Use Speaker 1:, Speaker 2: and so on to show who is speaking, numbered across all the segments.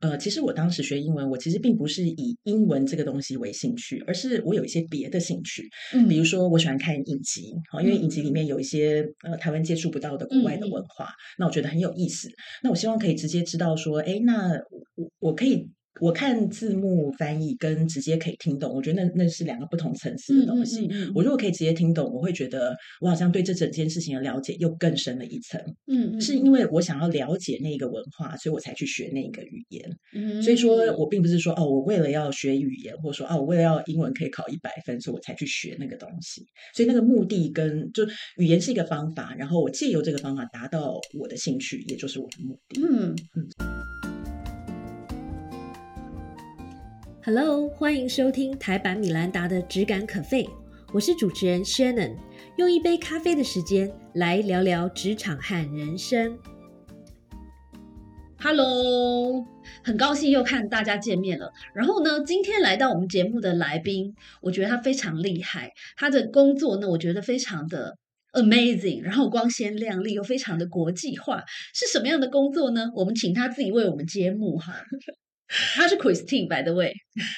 Speaker 1: 呃，其实我当时学英文，我其实并不是以英文这个东西为兴趣，而是我有一些别的兴趣，
Speaker 2: 嗯
Speaker 1: 比如说我喜欢看影集，好，因为影集里面有一些呃台湾接触不到的国外的文化，那我觉得很有意思。那我希望可以直接知道说，哎，那我我可以。我看字幕翻译跟直接可以听懂，我觉得那那是两个不同层次的东西。
Speaker 2: 嗯嗯嗯
Speaker 1: 我如果可以直接听懂，我会觉得我好像对这整件事情的了解又更深了一层。
Speaker 2: 嗯嗯，
Speaker 1: 是因为我想要了解那个文化，所以我才去学那个语言。
Speaker 2: 嗯
Speaker 1: 所以说我并不是说哦，我为了要学语言，或者说哦，我为了要英文可以考一百分，所以我才去学那个东西。所以那个目的跟就语言是一个方法，然后我借由这个方法达到我的兴趣，也就是我的目的。
Speaker 2: 嗯
Speaker 3: Hello，欢迎收听台版米兰达的《只感可废》，我是主持人 Shannon，用一杯咖啡的时间来聊聊职场和人生。
Speaker 2: Hello，很高兴又看大家见面了。然后呢，今天来到我们节目的来宾，我觉得他非常厉害，他的工作呢，我觉得非常的 amazing，然后光鲜亮丽又非常的国际化。是什么样的工作呢？我们请他自己为我们揭幕哈。他是 Christine，by the way。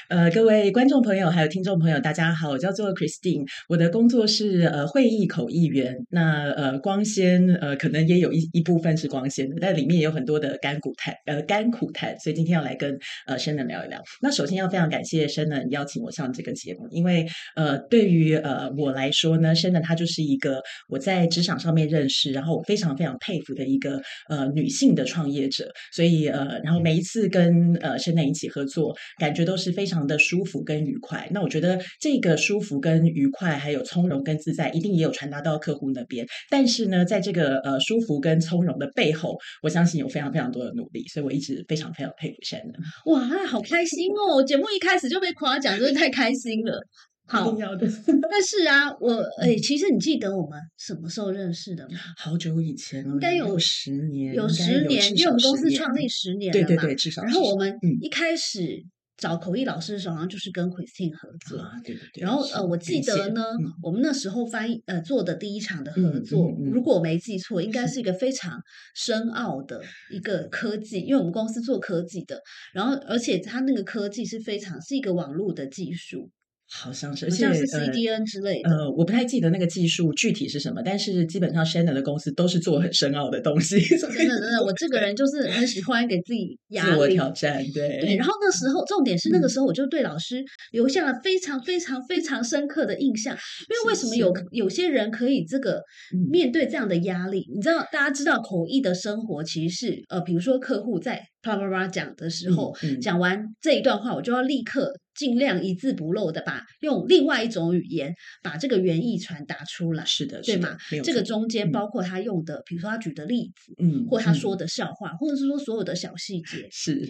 Speaker 1: 呃，各位观众朋友还有听众朋友，大家好，我叫做 Christine，我的工作是呃会议口译员。那呃光鲜呃可能也有一一部分是光鲜的，但里面也有很多的甘苦谈呃甘苦谈，所以今天要来跟呃生能聊一聊。那首先要非常感谢 Shannon 邀请我上这个节目，因为呃对于呃我来说呢生能她就是一个我在职场上面认识，然后我非常非常佩服的一个呃女性的创业者，所以呃然后每一次跟呃现在一起合作，感觉都是非常的舒服跟愉快。那我觉得这个舒服跟愉快，还有从容跟自在，一定也有传达到客户那边。但是呢，在这个呃舒服跟从容的背后，我相信有非常非常多的努力，所以我一直非常非常佩服先
Speaker 2: 生。哇，好开心哦！节目一开始就被夸奖，真的太开心了。好
Speaker 1: 一定，要的。
Speaker 2: 但是啊，我诶，其实你记得我们什么时候认识的吗？
Speaker 1: 好久以前了，
Speaker 2: 应该有
Speaker 1: 十年，
Speaker 2: 有十年，因为我们公司创立十年了嘛。
Speaker 1: 对对对，至少。
Speaker 2: 然后我们
Speaker 1: 嗯
Speaker 2: 一开始找口译老师的时候，好像就是跟 Christine 合作。
Speaker 1: 啊，对对对。
Speaker 2: 然后呃，我记得呢，
Speaker 1: 嗯
Speaker 2: 我们那时候翻译呃做的第一场的合
Speaker 1: 嗯
Speaker 2: 作，
Speaker 1: 嗯嗯
Speaker 2: 如果我没记错，应该是一个非常深奥的一个科技，因为我们公司做科技的，然后而且它那个科技是非常是一个网络的技术，
Speaker 1: 好像是，而且
Speaker 2: 好像是
Speaker 1: 呃
Speaker 2: CDN 之类的。
Speaker 1: 呃，我不太记得那个技术具体是什么，但是基本上 Shannon 的公司都是做很深奥的东西，
Speaker 2: 真的真的，我这个人就是很喜欢给自己压
Speaker 1: 自我
Speaker 2: 力。
Speaker 1: 挑战，对
Speaker 2: 对，然后那时候重点是那个
Speaker 1: 嗯
Speaker 2: 时候我就对老师留下了非常非常非常深刻的印象，因为为什么有
Speaker 1: 是
Speaker 2: 有些人可以这个
Speaker 1: 嗯
Speaker 2: 面对这样的压力？你知道，大家知道口译的生活其实是呃，比如说客户在啪啪啪讲的时候，
Speaker 1: 嗯嗯
Speaker 2: 讲完这一段话，我就要立刻尽量一字不漏的把用另外一种语言把这个原意传达出来。
Speaker 1: 是的，
Speaker 2: 对嘛
Speaker 1: 是的，没有
Speaker 2: 这个中间
Speaker 1: 嗯
Speaker 2: 包括他用的，比如说他举的例子，
Speaker 1: 嗯嗯
Speaker 2: 或他说的笑话，或者是说所有的小细节，
Speaker 1: 是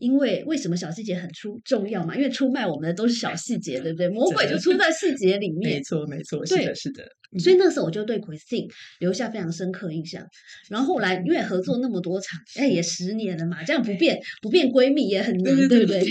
Speaker 2: 因为为什么小细节很出重要嘛？因为出卖我们的都是小细节，对不对？魔鬼就出在细节里面没。
Speaker 1: 错没错，是的是的，嗯
Speaker 2: 所以那时候我就对 Christine 留下非常深刻印象。然后后来因为合作那么多场，哎，也十年了嘛，这样不变不变闺蜜也很难，对不对？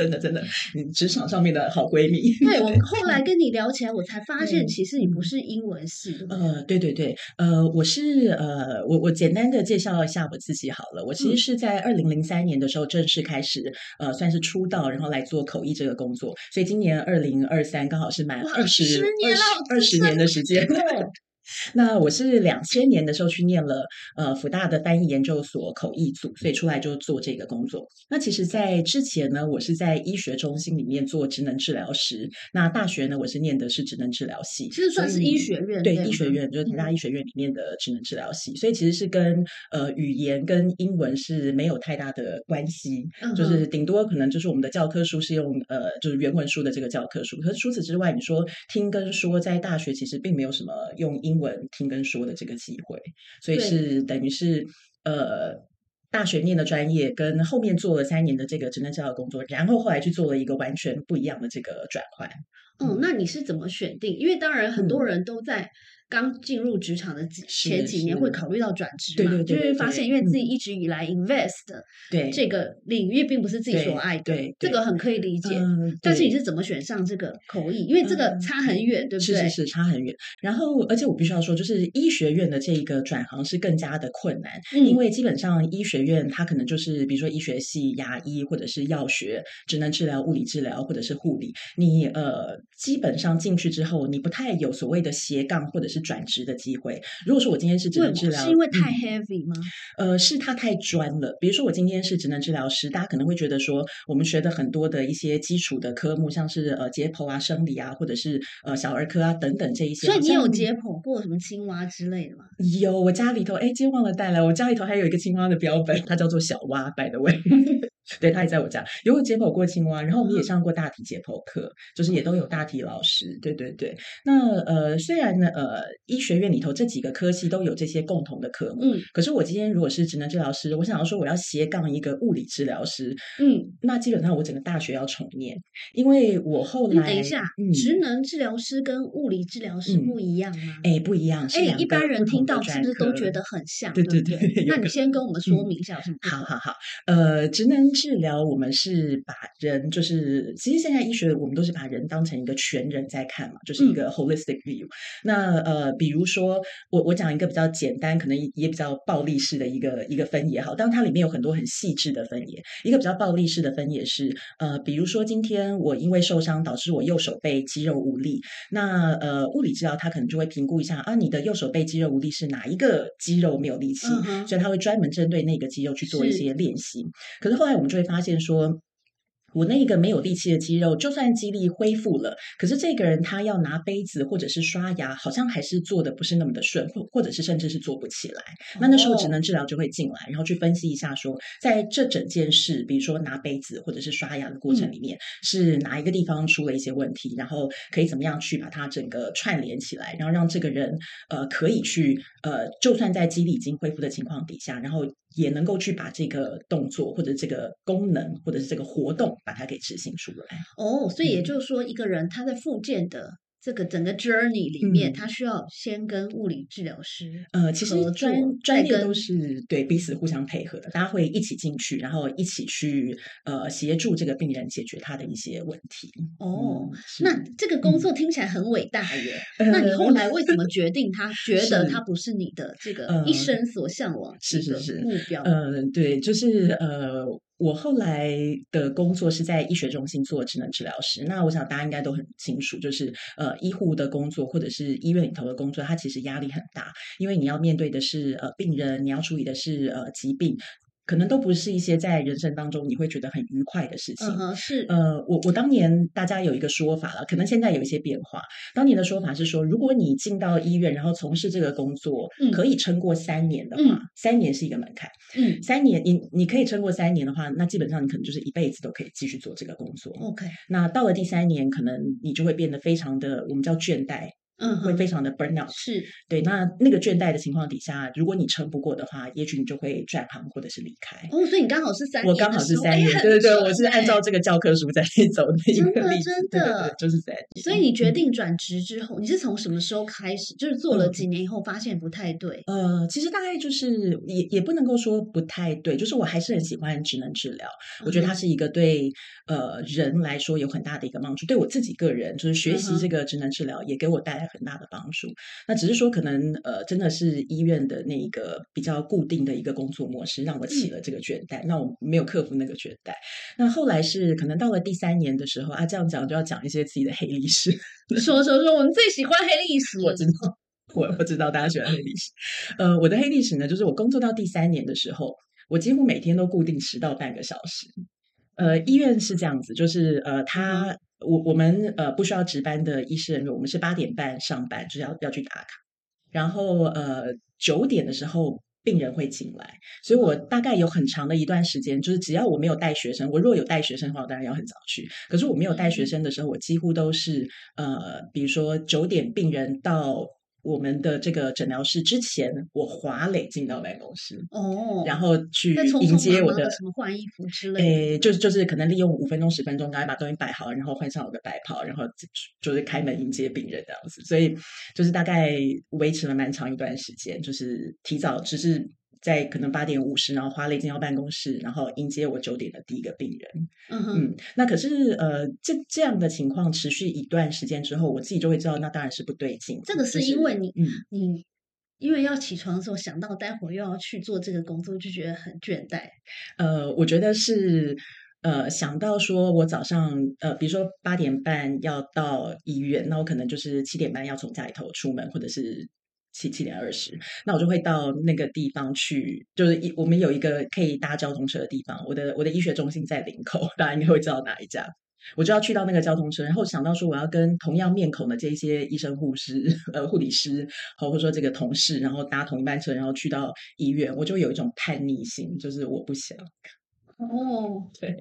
Speaker 1: 真的真的，你职场上面的好闺蜜。
Speaker 2: 对我后来跟你聊起来，我才发现
Speaker 1: 嗯
Speaker 2: 其实你不是英文系的，
Speaker 1: 呃，对对对，呃，我是呃，我我简单的介绍一下我自己好了。我其实
Speaker 2: 嗯
Speaker 1: 是在二零零三年的时候正式开始，呃，算是出道，然后来做口译这个工作。所以今年二零二三刚好是满
Speaker 2: 哇
Speaker 1: 二十
Speaker 2: 10年了好
Speaker 1: 二十年的时间。那我是两千年的时候去念了呃福大的翻译研究所口译组，所以出来就做这个工作。那其实，在之前呢，我是在医学中心里面做职能治疗师。那大学呢，我是念的是职能治疗系，
Speaker 2: 其实算是医学院
Speaker 1: 对
Speaker 2: 对
Speaker 1: 医学院，就是台大
Speaker 2: 嗯。
Speaker 1: 医学院里面的职能治疗系，所以其实是跟呃语言跟英文是没有太大的关系，
Speaker 2: 嗯
Speaker 1: 就是顶多可能就是我们的教科书是用呃就是原文书的这个教科书，可是除此之外，你说听跟说在大学其实并没有什么用英文听跟说的这个机会，所以是等于是呃。大学念的专业跟后面做了三年的这个职能教育工作，然后后来去做了一个完全不一样的这个转换。
Speaker 2: 嗯，那你是怎么选定？因为当然很多
Speaker 1: 嗯
Speaker 2: 人都在刚进入职场的几前几年会考虑到转职嘛，
Speaker 1: 对对对
Speaker 2: 就会发现，因为自己
Speaker 1: 嗯
Speaker 2: 一直以来 invest 的
Speaker 1: 对
Speaker 2: 这个领域并不是自己所爱的，
Speaker 1: 对对
Speaker 2: 这个很可以理解。
Speaker 1: 嗯，
Speaker 2: 但是你是怎么选上这个口译？因为这个
Speaker 1: 嗯
Speaker 2: 差很远，对不对？
Speaker 1: 是是是，差很远。然后，而且我必须要说，就是医学院的这一个转行是更加的困难，
Speaker 2: 嗯
Speaker 1: 因为基本上医学院它可能就是比如说医学系、牙医或者是药学、职能治疗、物理治疗或者是护理，你呃基本上进去之后，你不太有所谓的斜杠或者是转职的机会。如果说我今天是职？能治疗，
Speaker 2: 是因为太
Speaker 1: 嗯
Speaker 2: heavy 吗？
Speaker 1: 呃，是他太专了。比如说，我今天是职能治疗师，大家可能会觉得说，我们学的很多的一些基础的科目，像是呃解剖啊、生理啊，或者是呃小儿科啊等等这一些。
Speaker 2: 所以你有解剖过什么青蛙之类的吗？
Speaker 1: 有，我家里头，哎，今天忘了带来，我家里头还有一个青蛙的标本，它叫做小蛙，by the way，对，他也在我家。有解剖过青蛙，然后我们也
Speaker 2: 嗯
Speaker 1: 上过大体解剖课，就是也都有大体老师，对对对。那呃，虽然呢，呃，医学院里头这几个科系都有这些共同的科目，
Speaker 2: 嗯
Speaker 1: 可是我今天如果是职能治疗师，我想要说我要斜杠一个物理治疗师，
Speaker 2: 嗯，
Speaker 1: 那基本上我整个大学要重念，因为我后来
Speaker 2: 等一下，
Speaker 1: 嗯，
Speaker 2: 职能治疗师跟物理治疗师
Speaker 1: 嗯
Speaker 2: 不一样吗？
Speaker 1: 哎不一样，是
Speaker 2: 哎，
Speaker 1: 两
Speaker 2: 一般人听到是不是都觉得很像？
Speaker 1: 对
Speaker 2: 对不
Speaker 1: 对
Speaker 2: 那你先跟我们说
Speaker 1: 嗯
Speaker 2: 明一下有什么不同？
Speaker 1: 好好好，呃，职能治疗我们是把人就是，其实现在医学我们都是把人当成一个全人在看嘛，就是一
Speaker 2: 嗯
Speaker 1: 个 holistic view。那呃，比如说我我讲一个比较简单，可能也比较暴力式的一个一个分野好，当然它里面有很多很细致的分野。一个比较暴力式的分野是，呃，比如说今天我因为受伤导致我右手背肌肉无力，那呃物理治疗它可能就会评估一下啊，你的右手背肌肉无力是哪一个肌肉没有力气，
Speaker 2: 嗯
Speaker 1: 所以它会专门针对那个肌肉去做一些练习。可是后来我们就会发现说。我那个没有力气的肌肉，就算肌力恢复了，可是这个人他要拿杯子或者是刷牙，好像还是做的不是那么的顺，或或者是甚至是做不起来。那那时候职
Speaker 2: 哦
Speaker 1: 能治疗就会进来，然后去分析一下说，在这整件事，比如说拿杯子或者是刷牙的过程
Speaker 2: 嗯
Speaker 1: 里面，是哪一个地方出了一些问题，然后可以怎么样去把它整个串联起来，然后让这个人呃可以去呃，就算在肌力已经恢复的情况底下，然后也能够去把这个动作或者这个功能或者是这个活动把它给执行出来。
Speaker 2: 哦，所以也
Speaker 1: 嗯
Speaker 2: 就是说，一个人他在复健的这个整个 journey 里面，
Speaker 1: 嗯
Speaker 2: 他需要先跟物理治疗师
Speaker 1: 呃，其实
Speaker 2: 合
Speaker 1: 专专业都是对彼此互相配合的，大家会一起进去，然后一起去呃协助这个病人解决他的一些问题。
Speaker 2: 哦。
Speaker 1: 嗯
Speaker 2: 那这个工作听起来很伟大耶，
Speaker 1: 呃
Speaker 2: 那你后来为什么决定他 觉得他不是你的这个
Speaker 1: 呃
Speaker 2: 一生所向往
Speaker 1: 是是是
Speaker 2: 目标？
Speaker 1: 呃，对，就是呃，我后来的工作是在医学中心做职能治疗师。那我想大家应该都很清楚，就是呃，医护的工作或者是医院里头的工作，它其实压力很大，因为你要面对的是呃病人，你要处理的是呃疾病。可能都不是一些在人生当中你会觉得很愉快的事情。
Speaker 2: 是
Speaker 1: 呃，我我当年大家有一个说法了，可能现在有一些变化。当年的说法是说，如果你进到医院，然后从事这个工作，
Speaker 2: 嗯
Speaker 1: 可以撑过三年的话，
Speaker 2: 嗯
Speaker 1: 三年是一个门槛。
Speaker 2: 嗯
Speaker 1: 三年，你你可以撑过三年的话，那基本上你可能就是一辈子都可以继续做这个工作。
Speaker 2: ，OK，
Speaker 1: 那到了第三年，可能你就会变得非常的，我们叫倦怠，
Speaker 2: 嗯，
Speaker 1: 会非常的 burn out。
Speaker 2: 是
Speaker 1: 对，那那个倦怠的情况底下，如果你撑不过的话，也许你就会转行或者是离开。
Speaker 2: 哦，所以你刚好是三年
Speaker 1: 我刚好是三
Speaker 2: 哎
Speaker 1: 年，
Speaker 2: 很
Speaker 1: 对对对，我是按
Speaker 2: 哎
Speaker 1: 照这个教科书在走的一
Speaker 2: 真的
Speaker 1: 个例子，
Speaker 2: 真
Speaker 1: 对对
Speaker 2: 的
Speaker 1: 对，就是三年。
Speaker 2: 所以你决
Speaker 1: 嗯
Speaker 2: 定转职之后，你是从什么时候开始？就是做了
Speaker 1: 嗯
Speaker 2: 几年以后，发现不太对。
Speaker 1: 呃，其实大概就是也也不能够说不太对，就是我还是很喜欢职能治疗，我觉得它
Speaker 2: 嗯
Speaker 1: 是一个对呃人来说有很大的一个帮助，对我自己个人就是学习这个职能治疗也给我带来很大的帮助。那只是说可能呃真的是医院的那个比较固定的一个工作模式让我起
Speaker 2: 嗯
Speaker 1: 了这个倦怠，那我没有克服那个倦怠。那后来是可能到了第三年的时候啊，这样讲就要讲一些自己的黑历史。
Speaker 2: 说说说，我们最喜欢黑历史。
Speaker 1: 我知道，我不知道大家喜欢黑历史。呃，我的黑历史呢，就是我工作到第三年的时候，我几乎每天都固定迟到半个小时。呃，医院是这样子，就是呃，他我我们呃不需要值班的医师人员，我们是八点半上班，就是要要去打卡，然后呃九点的时候。病人会进来，所以我大概有很长的一段时间，就是只要我没有带学生，我若有带学生的话，我当然要很早去。可是我没有带学生的时候，我几乎都是呃，比如说九点病人到我们的这个诊疗室之前，我华磊进到办公室，
Speaker 2: 哦，
Speaker 1: 然后去迎接我的
Speaker 2: 什么换衣服之类的。
Speaker 1: 诶，就是就是可能利用五分钟十分钟，赶快把东西摆好，然后换上我的白袍，然后就就是开门迎接病人这样子。所以就是大概维持了蛮长一段时间，就是提早只是在可能八点五十，然后华磊进到办公室，然后迎接我九点的第一个病人。
Speaker 2: 嗯哼，
Speaker 1: 嗯，那可是呃，这这样的情况持续一段时间之后，我自己就会知道，那当然是不对劲。
Speaker 2: 这个
Speaker 1: 是
Speaker 2: 因为你
Speaker 1: 嗯。
Speaker 2: 你因为要起床的时候想到待会儿又要去做这个工作，就觉得很倦怠。
Speaker 1: 呃，我觉得是呃，想到说我早上呃，比如说八点半要到医院，那我可能就是七点半要从家里头出门，或者是七七点二十，那我就会到那个地方去，就是一我们有一个可以搭交通车的地方，我的我的医学中心在林口，大家应该会知道哪一家。我就要去到那个交通车，然后想到说我要跟同样面孔的这些医生、护士、呃护理师，或者说这个同事，然后搭同一班车，然后去到医院，我就有一种叛逆心，就是我不想。
Speaker 2: 哦，
Speaker 1: 对，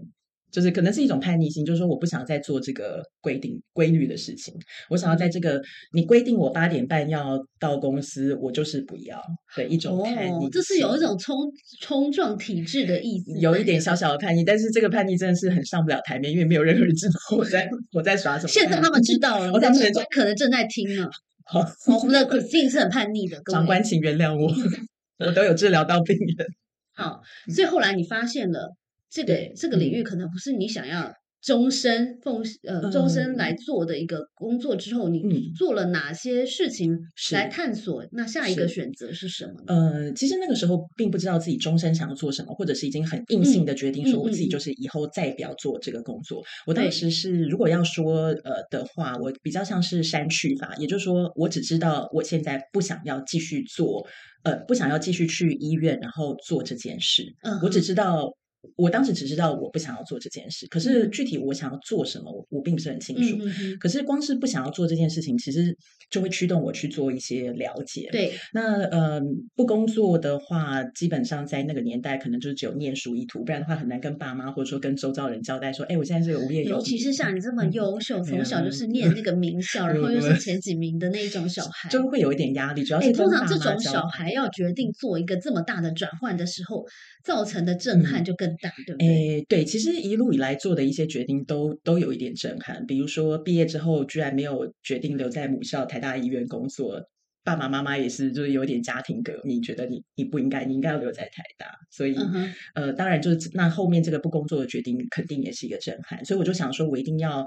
Speaker 1: 就是可能是一种叛逆心，就是说我不想再做这个规定规律的事情，我想要在这个你规定我八点半要到公司，我就是不要的一种叛逆、
Speaker 2: 哦，这是有一种冲冲撞体制的意思，
Speaker 1: 有一点小。小的叛逆，但是这个叛逆真的是很上不了台面，因为没有任何人知道我在 我在耍什么。
Speaker 2: 现在他们知道了，
Speaker 1: 哦
Speaker 2: 我在可能正在听呢。
Speaker 1: 好，
Speaker 2: 我们的 Christine 是很叛逆的，
Speaker 1: 长官请原谅我，我都有治疗到病人。
Speaker 2: 好，所以后来你发现了这个
Speaker 1: 对
Speaker 2: 这个领域可能不是你想要终身奉呃终身来做的一个工作之后，你
Speaker 1: 嗯
Speaker 2: 做了哪些事情
Speaker 1: 是
Speaker 2: 来探索？那下一个
Speaker 1: 是
Speaker 2: 选择是什么呢？
Speaker 1: 呃，其实那个时候并不知道自己终身想要做什么，或者是已经很硬性的决定说，
Speaker 2: 嗯
Speaker 1: 我自己
Speaker 2: 嗯
Speaker 1: 就是以后再也不要做这个工作。我
Speaker 2: 对
Speaker 1: 当时是，如果要说呃的话，我比较像是删去法，也就是说，我只知道我现在不想要继续做，呃，不想要继续去医院，然后做这件事。
Speaker 2: 嗯
Speaker 1: 我只知道。我当时只知道我不想要做这件事，可是
Speaker 2: 嗯
Speaker 1: 具体我想要做什么，我我并不是很清楚。可是光是不想要做这件事情，其实就会驱动我去做一些了解。
Speaker 2: 对，
Speaker 1: 那呃，不工作的话，基本上在那个年代，可能就只有念书一途，不然的话很难跟爸妈或者说跟周遭人交代说，哎，我现在是个无业游民。
Speaker 2: 尤其是像你这么
Speaker 1: 嗯
Speaker 2: 优秀，从小就是
Speaker 1: 嗯
Speaker 2: 念那个名校，然后又是
Speaker 1: 嗯
Speaker 2: 前几名的那种小孩，
Speaker 1: 就会有一点压力，主要
Speaker 2: 哎，
Speaker 1: 是
Speaker 2: 通常这种小孩要决定做一个这么大的转换的时候，造成的震撼
Speaker 1: 嗯。
Speaker 2: 就更大，对不对？
Speaker 1: 诶，对，其实一路以来做的一些决定都都有一点震撼，比如说毕业之后居然没有决定留在母校台大医院工作，爸爸妈妈也是就是有点家庭革命，觉得你你不应该，你应该要留在台大，所以、
Speaker 2: 嗯，
Speaker 1: 呃，当然就是那后面这个不工作的决定肯定也是一个震撼，所以我就想说，我一定要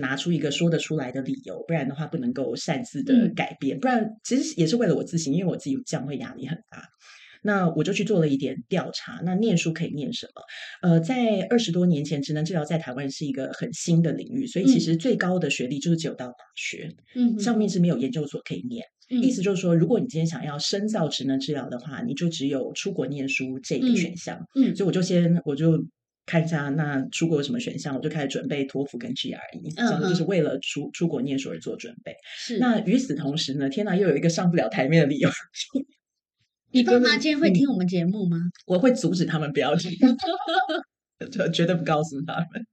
Speaker 1: 拿出一个说得出来的理由，不然的话不能够擅自的
Speaker 2: 嗯。
Speaker 1: 改变，不然其实也是为了我自信，因为我自己这样会压力很大。那我就去做了一点调查。那念书可以念什么？呃，在二十多年前，职能治疗在台湾是一个很新的领域，所以其
Speaker 2: 嗯
Speaker 1: 实最高的学历就是只有到大学，
Speaker 2: 嗯，
Speaker 1: 上面是没有研究所可以念。
Speaker 2: 嗯
Speaker 1: 意思就是说，如果你今天想要深造职能治疗的话，你就只有出国念书这个
Speaker 2: 嗯
Speaker 1: 选项。
Speaker 2: 嗯
Speaker 1: 所以我就先我就看一下，那出国有什么选项，我就开始准备托福跟 GRE，这样
Speaker 2: 嗯
Speaker 1: 就是为了出出国念书而做准备。
Speaker 2: 是
Speaker 1: 那与此同时呢，天哪，又有一个上不了台面的理由，
Speaker 2: 你爸妈
Speaker 1: 嗯
Speaker 2: 今天会听我们节目吗？
Speaker 1: 我会阻止他们不要听，就绝对不告诉他们。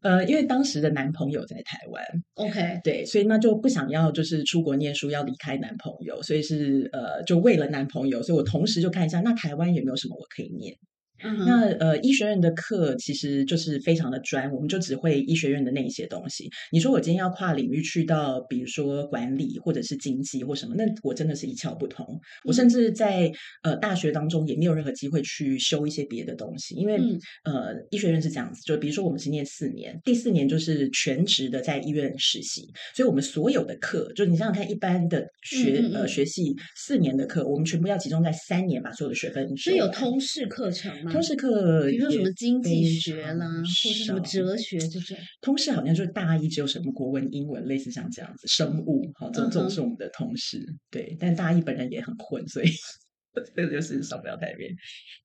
Speaker 1: 呃，因为当时的男朋友在台湾
Speaker 2: ，OK，
Speaker 1: 对，所以那就不想要就是出国念书，要离开男朋友，所以是呃，就为了男朋友，所以我同时就看一下，那台湾有没有什么我可以念。
Speaker 2: 嗯，
Speaker 1: 那呃，医学院的课其实就是非常的专，我们就只会医学院的那一些东西。你说我今天要跨领域去到，比如说管理或者是经济或什么，那我真的是一窍不通。我甚至在呃大学当中也没有任何机会去修一些别的东西，因为、
Speaker 2: 嗯
Speaker 1: 呃医学院是这样子，就比如说我们是念四年，第四年就是全职的在医院实习，所以我们所有的课，就你想想看，一般的学、呃学系四年的课，我们全部要集中在三年把所有的学分修
Speaker 2: 所以有通识课程吗？
Speaker 1: 通识课，
Speaker 2: 比如说什么经济学啦，或是什么哲学这种。
Speaker 1: 通识好像就是大一只有什么国文、英文，类似像这样子，生物，好，这种这种是我们的通识。对，但大一本人也很混，所以 这个就是上不了台面。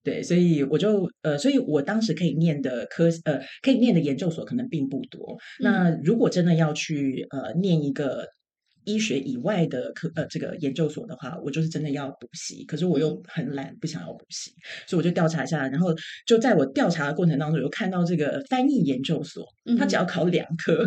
Speaker 1: 对，所以我就呃，所以我当时可以念的科呃，可以念的研究所可能并不多。那如果真的要去呃念一个。医学以外的科呃这个研究所的话，我就是真的要补习，可是我又很懒，不想要补习，所以我就调查一下，然后就在我调查的过程当中，有看到这个翻译研究所，他只要考两科，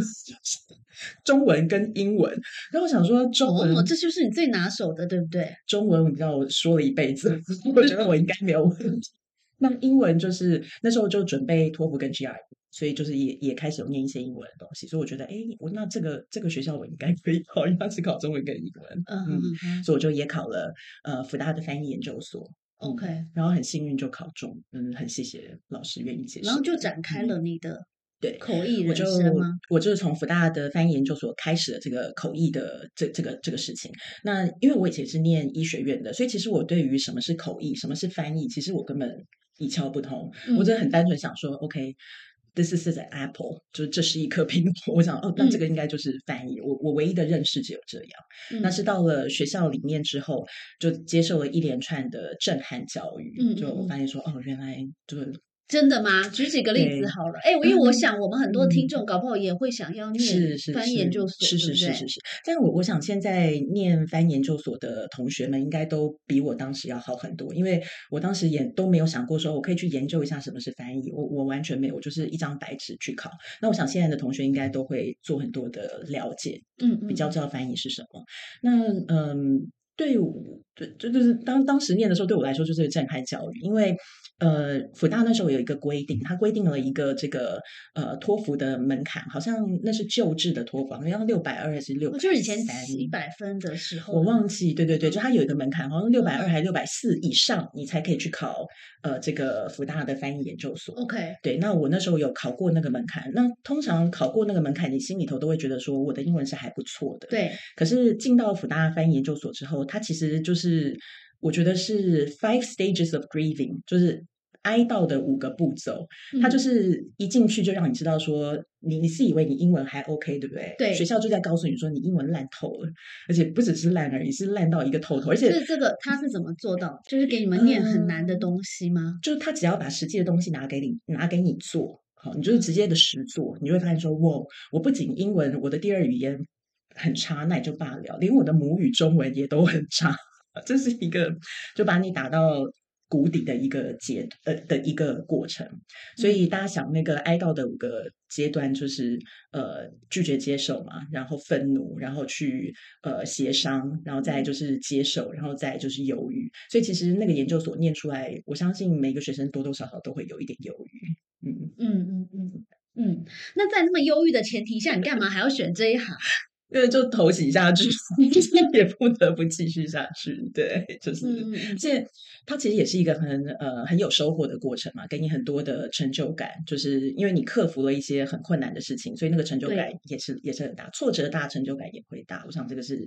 Speaker 1: 中文跟英文。然后我想说，中文、
Speaker 2: 哦，这就是你最拿手的，对不对？
Speaker 1: 中文，你知道我说了一辈子，我觉得我应该没有问题。那英文就是那时候就准备托福跟 GRE，所以就是也也开始有念一些英文的东西，所以我觉得，哎，我那这个这个学校我应该可以考，因为它是考中文跟英文，
Speaker 2: 嗯
Speaker 1: 嗯，
Speaker 2: 嗯
Speaker 1: 所以我就也考了呃福大的翻译研究所。嗯
Speaker 2: OK
Speaker 1: 然后很幸运就考中，嗯，很谢谢老师愿意接受，
Speaker 2: 然后就展开了你的
Speaker 1: 对
Speaker 2: 口译人
Speaker 1: 我就
Speaker 2: 生吗？
Speaker 1: 我就是从福大的翻译研究所开始了这个口译的这这个这个事情。那因为我以前是念医学院的，所以其实我对于什么是口译，什么是翻译，其实我根本一窍不通。我真的很单纯想说，OK。This is an apple，就是这是一颗苹果。我想，哦，那这个应该就是翻译。我我唯一的认识只有这样。
Speaker 2: 嗯
Speaker 1: 那是到了学校里面之后，就接受了一连串的震撼教育，就
Speaker 2: 嗯
Speaker 1: 发现说，哦，原来就是
Speaker 2: 真的吗？举几个例子好了。哎，因为我想我们很多听
Speaker 1: 嗯
Speaker 2: 众搞不好也会想要念翻译研究所，
Speaker 1: 是是是是是。但是我我想现在念翻译研究所的同学们应该都比我当时要好很多，因为我当时也都没有想过说我可以去研究一下什么是翻译，我我完全没有，我就是一张白纸去考。那我想现在的同学应该都会做很多的了解，
Speaker 2: 嗯嗯，
Speaker 1: 比较知道翻译是什么。那嗯，对我，对，就就是当当时念的时候，对我来说就是震撼教育，因为呃，福大那时候有一个规定，它规定了一个这个呃托福的门槛，好像那是旧制的托福，好像六百二还是六
Speaker 2: 就是以前一百分的时候，
Speaker 1: 我忘记，对对对，就它有一个门槛，好像六百二
Speaker 2: 嗯
Speaker 1: 还是六百四以上，你才可以去考呃这个福大的翻译研究所。
Speaker 2: OK，
Speaker 1: 对，那我那时候有考过那个门槛。那通常考过那个门槛，你心里头都会觉得说，我的英文是还不错的。。
Speaker 2: 对，
Speaker 1: 可是进到福大翻译研究所之后，它其实就是我觉得是 five stages of grieving，就是哀悼的五个步骤。它就
Speaker 2: 嗯
Speaker 1: 是一进去就让你知道说，你你是以为你英文还 OK，对不对？
Speaker 2: 对
Speaker 1: 学校就在告诉你说，你英文烂透了，而且不只是烂而已，是烂到一个透透，而且
Speaker 2: 是这个他是怎么做到？就是给你们念很难的
Speaker 1: 嗯
Speaker 2: 东西吗？
Speaker 1: 就是他只要把实际的东西拿给你，拿给你做，好，你就是直接的实做，你就会发现说，哇，我不仅英文我的第二语言很差，那也就罢了，连我的母语中文也都很差，这是一个就把你打到谷底的一个阶呃的一个过程。所以大家想那个哀悼的五个阶段，就是呃拒绝接受嘛，然后愤怒，然后去呃协商，然后再就是接受，然后再就是犹豫。所以其实那个研究所念出来，我相信每个学生多多少少都会有一点犹豫。嗯，
Speaker 2: 嗯嗯嗯嗯。那在那么忧郁的前提下，你干嘛还要选这一行？
Speaker 1: 因为就投洗下去，也不得不继续下去。对，就是。
Speaker 2: 这嗯嗯
Speaker 1: 而且它其实也是一个很呃很有收获的过程嘛，给你很多的成就感，就是因为你克服了一些很困难的事情，所以那个成就感也是也是很大，挫折大，成就感也会大。我想这个是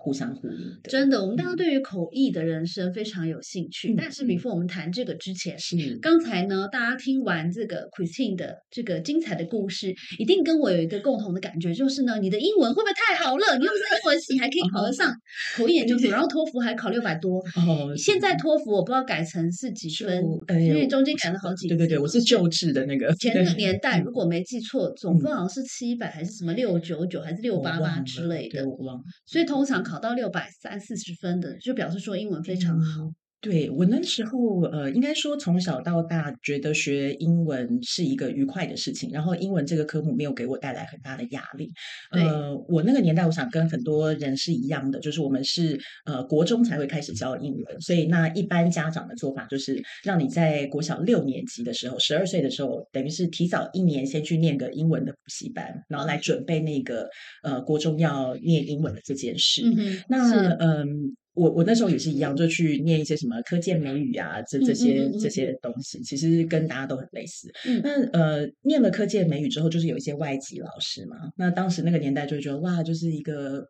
Speaker 1: 互相呼应的。
Speaker 2: 真的，我们大家
Speaker 1: 嗯
Speaker 2: 对于口译的人生非常有兴趣。
Speaker 1: 嗯
Speaker 2: 但是
Speaker 1: 嗯
Speaker 2: ，before 我们谈这个之前，
Speaker 1: 是
Speaker 2: 刚才呢，大家听完这个 Christine 的这个精彩的故事，一定跟我有一个共同的感觉，就是呢，你的英文会不会太好了？你又不是英文系，还可以考得上口译研究所，然后托福还考六百多。
Speaker 1: 哦，
Speaker 2: 现在托福我不知道改成是几分
Speaker 1: 就，哎
Speaker 2: 因为中间改了好几次。
Speaker 1: 对对对，我是旧制的那个
Speaker 2: 前个年代，
Speaker 1: 嗯
Speaker 2: 如果没记错，总分好像是七百还是什么六九九还是六
Speaker 1: 我
Speaker 2: 八八之类的
Speaker 1: 对，我忘了。
Speaker 2: 所以通常考到六百三四十分的，就表示说英文非常好。
Speaker 1: 嗯对我那时候，呃，应该说从小到大觉得学英文是一个愉快的事情，然后英文这个科目没有给我带来很大的压力。呃，我那个年代，我想跟很多人是一样的，就是我们是呃国中才会开始教英文，所以那一般家长的做法就是让你在国小六年级的时候，十二岁的时候，等于是提早一年先去念个英文的补习班，然后来准备那个呃国中要念英文的这件事。
Speaker 2: 嗯，
Speaker 1: 那嗯，我我那时候也是一样，就去念一些什么科建美语啊，这这些、
Speaker 2: 嗯嗯嗯嗯
Speaker 1: 这些东西，其实跟大家都很类似。
Speaker 2: 嗯
Speaker 1: 那呃，念了科建美语之后，就是有一些外籍老师嘛。那当时那个年代就觉得哇，就是一个。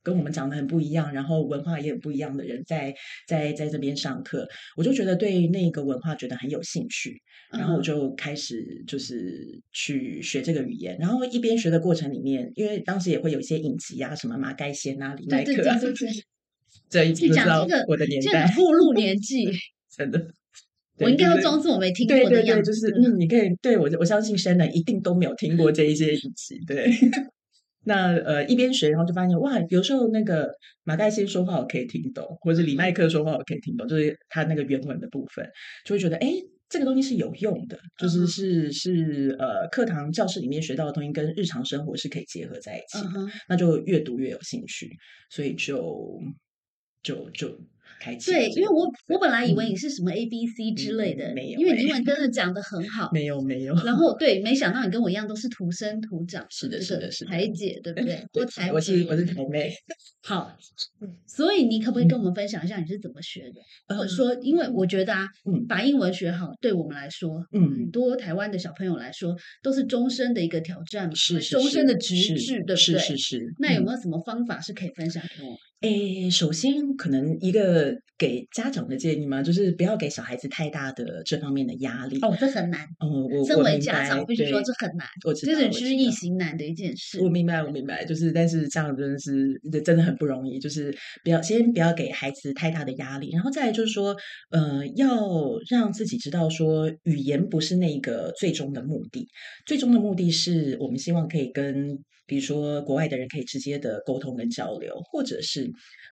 Speaker 1: 跟我们长得很不一样，然后文化也很不一样的人在在在这边上课，我就觉得对那个文化觉得很有兴趣，然后我
Speaker 2: 嗯
Speaker 1: 就开始就是去学这个语言，然后一边学的过程里面，因为当时也会有一些影集啊，什么马盖先啊、李麦克啊，
Speaker 2: 对对对，
Speaker 1: 这一
Speaker 2: 你
Speaker 1: 知道
Speaker 2: 讲这个
Speaker 1: 我的年代
Speaker 2: 个步入年纪，
Speaker 1: 真的。
Speaker 2: 我应该要装作我没听过的样子。
Speaker 1: 就是嗯，你可以对我我相信 Shannon 一定都没有听过这一些影集，对。那呃一边学，然后就发现哇，有时候那个马盖先说话我可以听懂，或者李麦克说话我可以听懂，就是他那个原文的部分，就会觉得哎。这个东西是有用的，就是是是呃，课堂教室里面学到的东西跟日常生活是可以结合在一起的，那就越读越有兴趣，所以就就就开启。
Speaker 2: 对，因为我我本来以为你是什么 A B C 之类的，
Speaker 1: 没有，
Speaker 2: 因为你英文真的讲的很好，
Speaker 1: 没有没有。
Speaker 2: 然后 对，没想到你跟我一样都是土生土长，
Speaker 1: 是的，是的，是
Speaker 2: 台姐，对不对？
Speaker 1: 我
Speaker 2: 台，
Speaker 1: 我是我是台妹。
Speaker 2: 好，所以你可不可以跟我们分享一下你是怎么学的？或者说，因为我觉得啊，把英文学好，对我们来说，嗯，很多台湾的小朋友来说，都是终身的一个挑战嘛，
Speaker 1: 是
Speaker 2: 终身的直至，对不对？
Speaker 1: 是是是。
Speaker 2: 那有没有什么方法是可以分享给我？
Speaker 1: 诶，首先可能一个给家长的建议嘛，就是不要给小孩子太大的这方面的压力。
Speaker 2: 哦，这很难。
Speaker 1: 哦，我
Speaker 2: 身为家长必须说这很难，
Speaker 1: 我知道，这
Speaker 2: 是易行难的一件事。
Speaker 1: 我明白，我明白，就是但是这样真的是真的很不容易，就是不要先不要给孩子太大的压力，然后再来就是说，呃，要让自己知道说，语言不是那个最终的目的，最终的目的是我们希望可以跟。比如说，国外的人可以直接的沟通跟交流，或者是，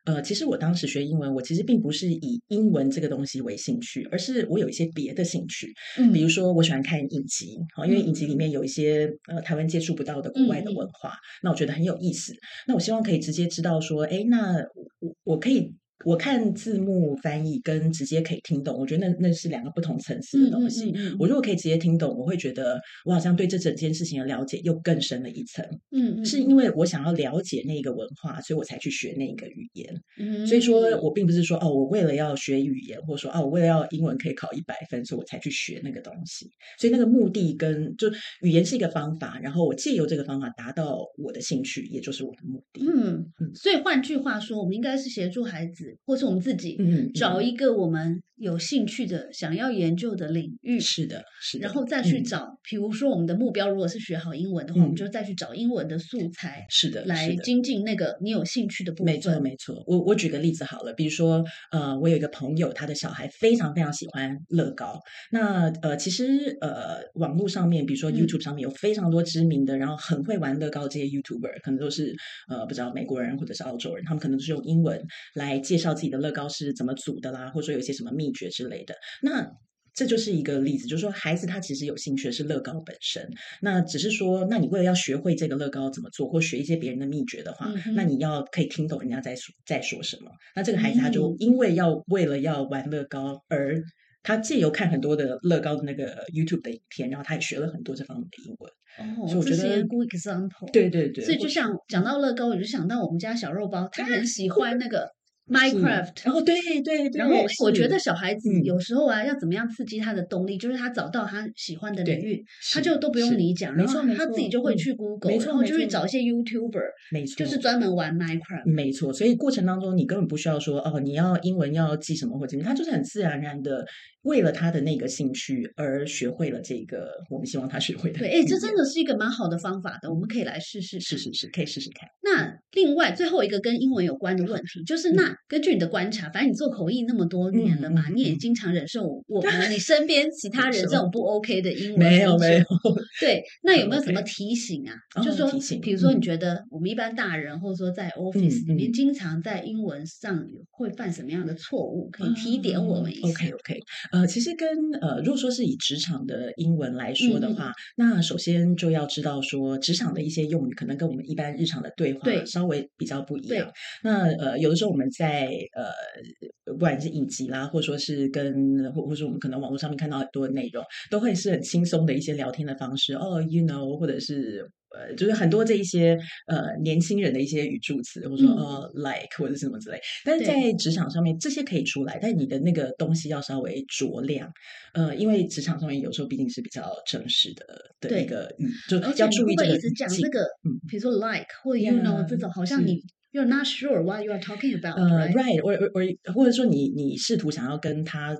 Speaker 1: 呃，其实我当时学英文，我其实并不是以英文这个东西为兴趣，而是我有一些别的兴趣。嗯，比如说我喜欢看影集，好，因为影集里面有一些呃台湾接触不到的国外的文化，那我觉得很有意思。那我希望可以直接知道说，哎，那我我可以。我看字幕翻译跟直接可以听懂，我觉得那那是两个不同层次的东西。我如果可以直接听懂，我会觉得我好像对这整件事情的了解又更深了一层。嗯，是因为我想要了解那个文化，所以我才去学那个语言。嗯，所以说我并不是说哦，我为了要学语言，或者说哦，我为了要英文可以考一百分，所以我才去学那个东西。所以那个目的跟就语言是一个方法，然后我借由这个方法达到我的兴趣，也就是我的目的。
Speaker 2: 嗯，所以换句话说，我们应该是协助孩子。或是我们自己找一个我们有兴趣的、想要研究的领域，
Speaker 1: 是的，是
Speaker 2: 的，然后再去找，比如说我们的目标如果是学好英文的话，我们就再去找英文的素材，
Speaker 1: 是的，
Speaker 2: 来精进那个你有兴趣的部分。
Speaker 1: 没错，没错。我我举个例子好了，比如说，呃，我有一个朋友，他的小孩非常非常喜欢乐高。那呃，其实呃，网络上面，比如说 YouTube 上面有非常多知名的，然后很会玩乐高这些 YouTuber，可能都是呃，不知道美国人或者是澳洲人，他们可能都是用英文来介绍自己的乐高是怎么组的啦，或者说有一些什么秘诀之类的。那这就是一个例子，就是说孩子他其实有兴趣的是乐高本身。那只是说，那你为了要学会这个乐高怎么做，或学一些别人的秘诀的话，那你要可以听懂人家在说在说什么。那这个孩子他就因为要为了要玩乐高，而他借由看很多的乐高的那个 YouTube 的影片，然后他也学了很多这方面的英文。
Speaker 2: 哦，所以我觉得 good example。
Speaker 1: 对对对。
Speaker 2: 所以就像讲到乐高，我就想到我们家小肉包，他 很喜欢那个。Minecraft，
Speaker 1: 然后对对对，
Speaker 2: 然后我觉得小孩子有时候啊，要怎么样刺激他的动力，就是他找到他喜欢的领域，他就都不用你讲，然后他自己就会去 Google，然后就会找一些 YouTuber，
Speaker 1: 没错，
Speaker 2: 就是专门玩 Minecraft，
Speaker 1: 没错。所以过程当中你根本不需要说哦，你要英文要记什么或怎么，他就是很自然而然的。为了他的那个兴趣而学会了这个，我们希望他学会的。
Speaker 2: 对，哎，这真的是一个蛮好的方法的，我们可以来试试。
Speaker 1: 试试试，可以试试看。
Speaker 2: 那另外最后一个跟英文有关的问题，就是那根据你的观察，反正你做口译那么多年了嘛，你也经常忍受我们你身边其 他人这种不 OK 的英文。
Speaker 1: 没有没有。
Speaker 2: 对，那有没有什么提醒啊？就说，比如说你觉得我们一般大人，或者说在 office 里面，经常在英文上会犯什么样的错误？可以提点我们一下。
Speaker 1: OK OK。呃，其实跟呃，如果说是以职场的英文来说的话，那首先就要知道说，职场的一些用语可能跟我们一般日常的对话稍微比较不一样。那呃，有的时候我们在呃，不管是影集啦，或者说是跟或或者我们可能网络上面看到很多的内容，都会是很轻松的一些聊天的方式。哦，you know，或者是。呃，就是很多这一些呃年轻人的一些语助词，或者说呃 like 或者什么之类，但是在职场上面这些可以出来，但你的那个东西要稍微酌量，呃，因为职场上面有时候毕竟是比较正式的的一个语，就要注意这个
Speaker 2: 讲这个，嗯，比如说 like 或 you know 这种，好像你 you're not sure what you are talking about，
Speaker 1: 呃，right，或或或或者说你你试图想要跟他。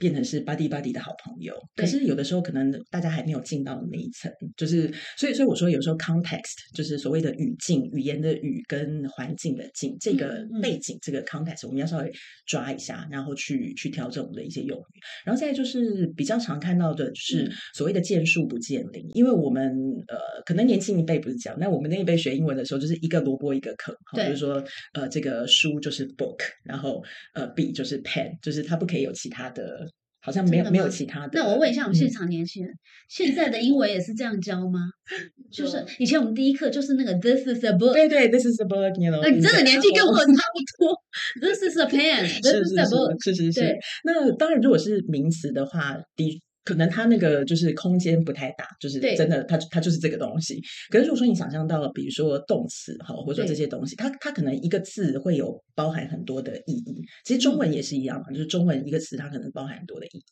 Speaker 1: 变成是 buddy buddy 的好朋友。可是有的时候可能大家还没有进到那一层，就是所以所以我说有时候 context 就是所谓的语境、语言的语跟环境的境，这个
Speaker 2: 嗯嗯
Speaker 1: 背景、这个 context 我们要稍微抓一下，然后去去调整我们的一些用语。然后再来就是比较常看到的就是
Speaker 2: 嗯
Speaker 1: 所谓的见树不见林，因为我们呃可能年轻一辈不是这样，那我们那一辈学英文的时候就是一个萝卜一个坑，就是说呃这个书就是 book，然后呃笔就是 pen，就是它不可以有其他的，好像没有没有其他的。
Speaker 2: 那我问一下我们现
Speaker 1: 嗯
Speaker 2: 场年轻人，现在的英文也是这样教吗？就是以前我们第一课就是那个 This is a book，
Speaker 1: 对对，this is a book，you know，
Speaker 2: 那你真的年纪跟我差不多。This is a pen，This is a book。
Speaker 1: 是是是。那当然，如果是名词的话，的可能它那个就是空间不太大，就是真的它它就是这个东西。可是如果说你想象到，比如说动词哈，或者说这些东西，它它可能一个字会有包含很多的意义。其实中
Speaker 2: 嗯
Speaker 1: 文也是一样嘛，就是中文一个词它可能包含很多的意义。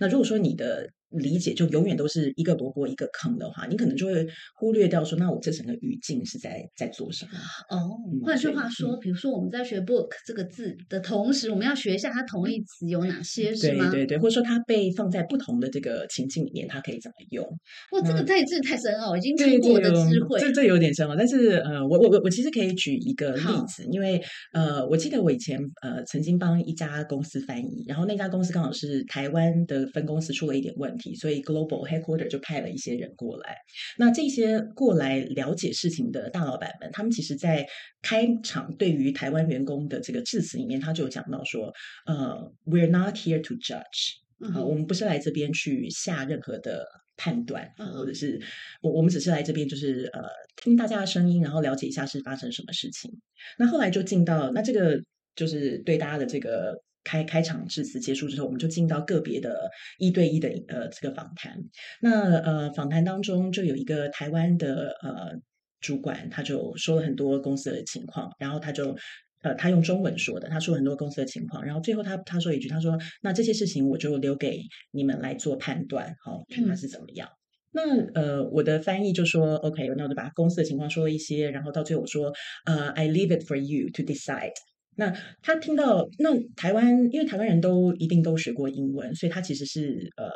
Speaker 1: 那如果说你的理解就永远都是一个萝卜一个坑的话，你可能就会忽略掉说，那我这整个语境是在在做什么？
Speaker 2: 哦
Speaker 1: 嗯，
Speaker 2: 换句话说，比如说我们在学 book 这个字的同时，我们要学一下它同义词有哪些，是吗？
Speaker 1: 对对对，或者说它被放在不同的这个情境里面，它可以怎么用？
Speaker 2: 哇，这个
Speaker 1: 嗯
Speaker 2: 太这太深奥，已经
Speaker 1: 对
Speaker 2: 听过的智慧。
Speaker 1: 哦这这有点深奥。但是呃，我我我我其实可以举一个例子，因为呃，我记得我以前呃曾经帮一家公司翻译，然后那家公司刚好是台湾的分公司出了一点问题，所以 global headquarter 就派了一些人过来。那这些过来了解事情的大老板们，他们其实在开场对于台湾员工的这个致辞里面，他就有讲到说，呃，we're not here to judge。啊、
Speaker 2: 嗯哼
Speaker 1: 我们不是来这边去下任何的判断，
Speaker 2: 嗯
Speaker 1: 或者是我我们只是来这边就是呃听大家的声音，然后了解一下是发生什么事情。那后来就进到那这个就是对大家的这个开开场致辞结束之后，我们就进到个别的一对一的呃这个访谈。那呃访谈当中就有一个台湾的呃主管，他就说了很多公司的情况，然后他就。呃，他用中文说的，他说很多公司的情况，然后最后他他说一句，他说：“那这些事情我就留给你们来做判断，好、看它
Speaker 2: 嗯
Speaker 1: 是怎么样。那呃，我的翻译就说 OK，那我就把公司的情况说了一些，然后到最后我说呃，I leave it for you to decide。那他听到那台湾，因为台湾人都一定都学过英文，所以他其实是呃，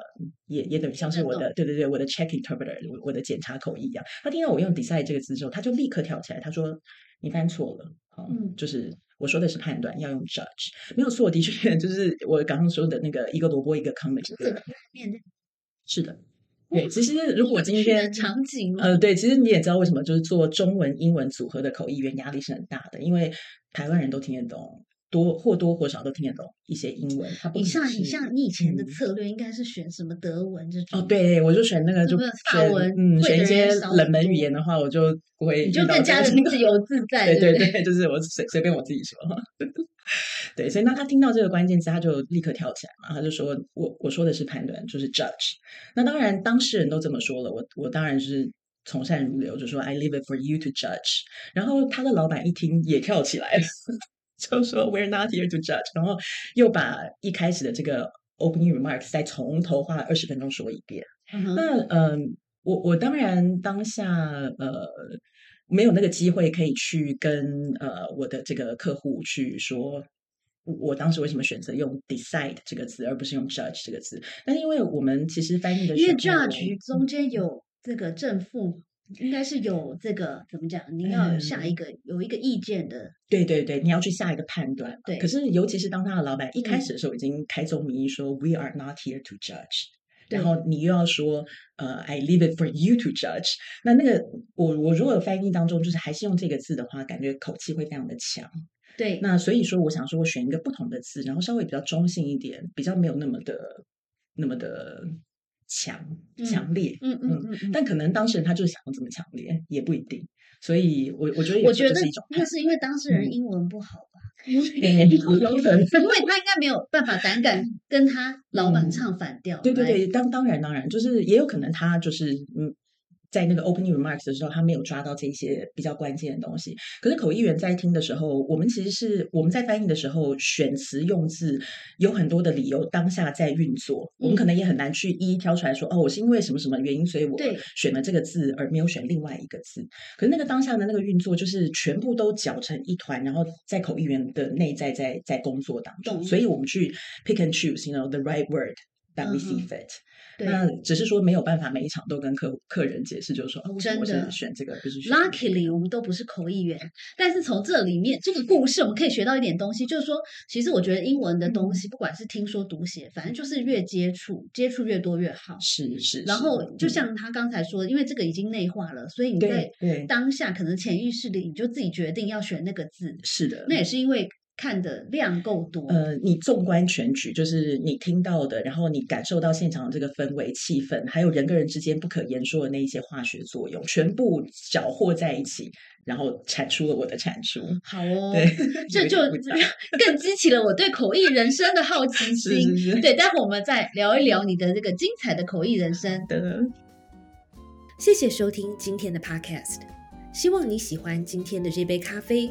Speaker 1: 也也等于像是我的对对对，我的 check interpreter，我我的检查口译一样。他听到我用 decide 这个字之后，他就立刻跳起来，他说你翻错了，好、
Speaker 2: 嗯。
Speaker 1: 就是我说的是判断，要用 judge，没有错，的确 就是我刚刚说的那个一个萝卜一个坑的这个是的，对，其实如果今天
Speaker 2: 场景
Speaker 1: 呃，对，其实你也知道为什么，就是做中文、英文组合的口译员压力是很大的，因为台湾人都听得懂，多或多或少都听得懂一些英文。它不
Speaker 2: 你像你像你以前的
Speaker 1: 嗯
Speaker 2: 策略应该是选什么德文这种
Speaker 1: 哦，，对，我就选那个就
Speaker 2: 法
Speaker 1: 选
Speaker 2: 文
Speaker 1: 嗯，选一些冷门语言的话，我就不会
Speaker 2: 你就更加的自由自 在，
Speaker 1: 对
Speaker 2: 对
Speaker 1: 对对，就是我随随便我自己说。对，所以那他听到这个关键词，他就立刻跳起来嘛，他就说我我说的是判断，就是 judge。那当然，当事人都这么说了，我我当然是从善如流，就说 I leave it for you to judge。然后他的老板一听也跳起来了，就说 We're not here to judge，然后又把一开始的这个 opening remarks 再从头花了二十分钟说一遍。那嗯，我我当然当下呃没有那个机会可以去跟呃我的这个客户去说。我我当时为什么选择用 decide 这个字，而不是用 judge 这个字？但是因为我们其实翻译的时候，
Speaker 2: 因为 judge 中间有这个正负，应该是有这个怎么讲？你要有下一个有一个意见的，
Speaker 1: 对对对，你要去下一个判断嘛。
Speaker 2: 对
Speaker 1: 可是尤其是当他的老板一开
Speaker 2: 嗯
Speaker 1: 始的时候已经开宗明义说、We are not here to judge，然后你又要说呃 I leave it for you to judge，那那个我我如果翻译当中就是还是用这个字的话，感觉口气会非常的强。
Speaker 2: 对，
Speaker 1: 那所以说，我想说我选一个不同的字，然后稍微比较中性一点，比较没有那么的那么的强
Speaker 2: 嗯
Speaker 1: 强烈。
Speaker 2: 嗯嗯嗯嗯。
Speaker 1: 但可能当事人他就是想要这么强烈，也不一定。所以我我觉得有
Speaker 2: 我觉得
Speaker 1: 是一种
Speaker 2: 那是因为当事人
Speaker 1: 嗯
Speaker 2: 英文不好吧，
Speaker 1: 哎有可能。
Speaker 2: 因为他应该没有办法胆敢跟他老板
Speaker 1: 嗯
Speaker 2: 唱反调。嗯，
Speaker 1: 对对对，当当然当然，就是也有可能他就是嗯在那个 opening remarks 的时候，他没有抓到这些比较关键的东西。可是口译员在听的时候，我们其实是我们在翻译的时候选词用字有很多的理由，当下在运作，我们可能也很难去一一挑出来说，哦，我是因为什么什么原因，所以我
Speaker 2: 对
Speaker 1: 选了这个字，而没有选另外一个字。可是那个当下的那个运作，就是全部都搅成一团，然后在口译员的内在在在工作当中，所以我们去 pick and choose，you know the right word that we
Speaker 2: 嗯
Speaker 1: see fit。
Speaker 2: 对
Speaker 1: 那只是说没有办法每一场都跟客客人解释，就是说啊，为什么我
Speaker 2: 真的
Speaker 1: 是选这个，不是选那个
Speaker 2: Luckily，我们都不是口译员，但是从这里面这个故事，我们可以学到一点东西，就是说，其实我觉得英文的东西，不管是听说读写，反正就是越接触，接触越多越好。
Speaker 1: 是是，
Speaker 2: 然后就像他刚才说的，因为这个已经内化了，所以你在当下可能潜意识里你就自己决定要选那个字，
Speaker 1: 是的，
Speaker 2: 那也是因为看的量够多。
Speaker 1: 呃，你纵观全局，就是你听到的，然后你感受到现场的这个氛围、气氛，还有人跟人之间不可言说的那一些化学作用，全部搅和在一起，然后产出了我的产出。
Speaker 2: 好哦，
Speaker 1: 对，
Speaker 2: 这就 更激起了我对口译人生的好奇 心。
Speaker 1: 是是
Speaker 2: 对，待会儿我们再聊一聊你的这个精彩的口译人生。
Speaker 1: 的。
Speaker 3: 谢谢收听今天的 Podcast，希望你喜欢今天的这杯咖啡。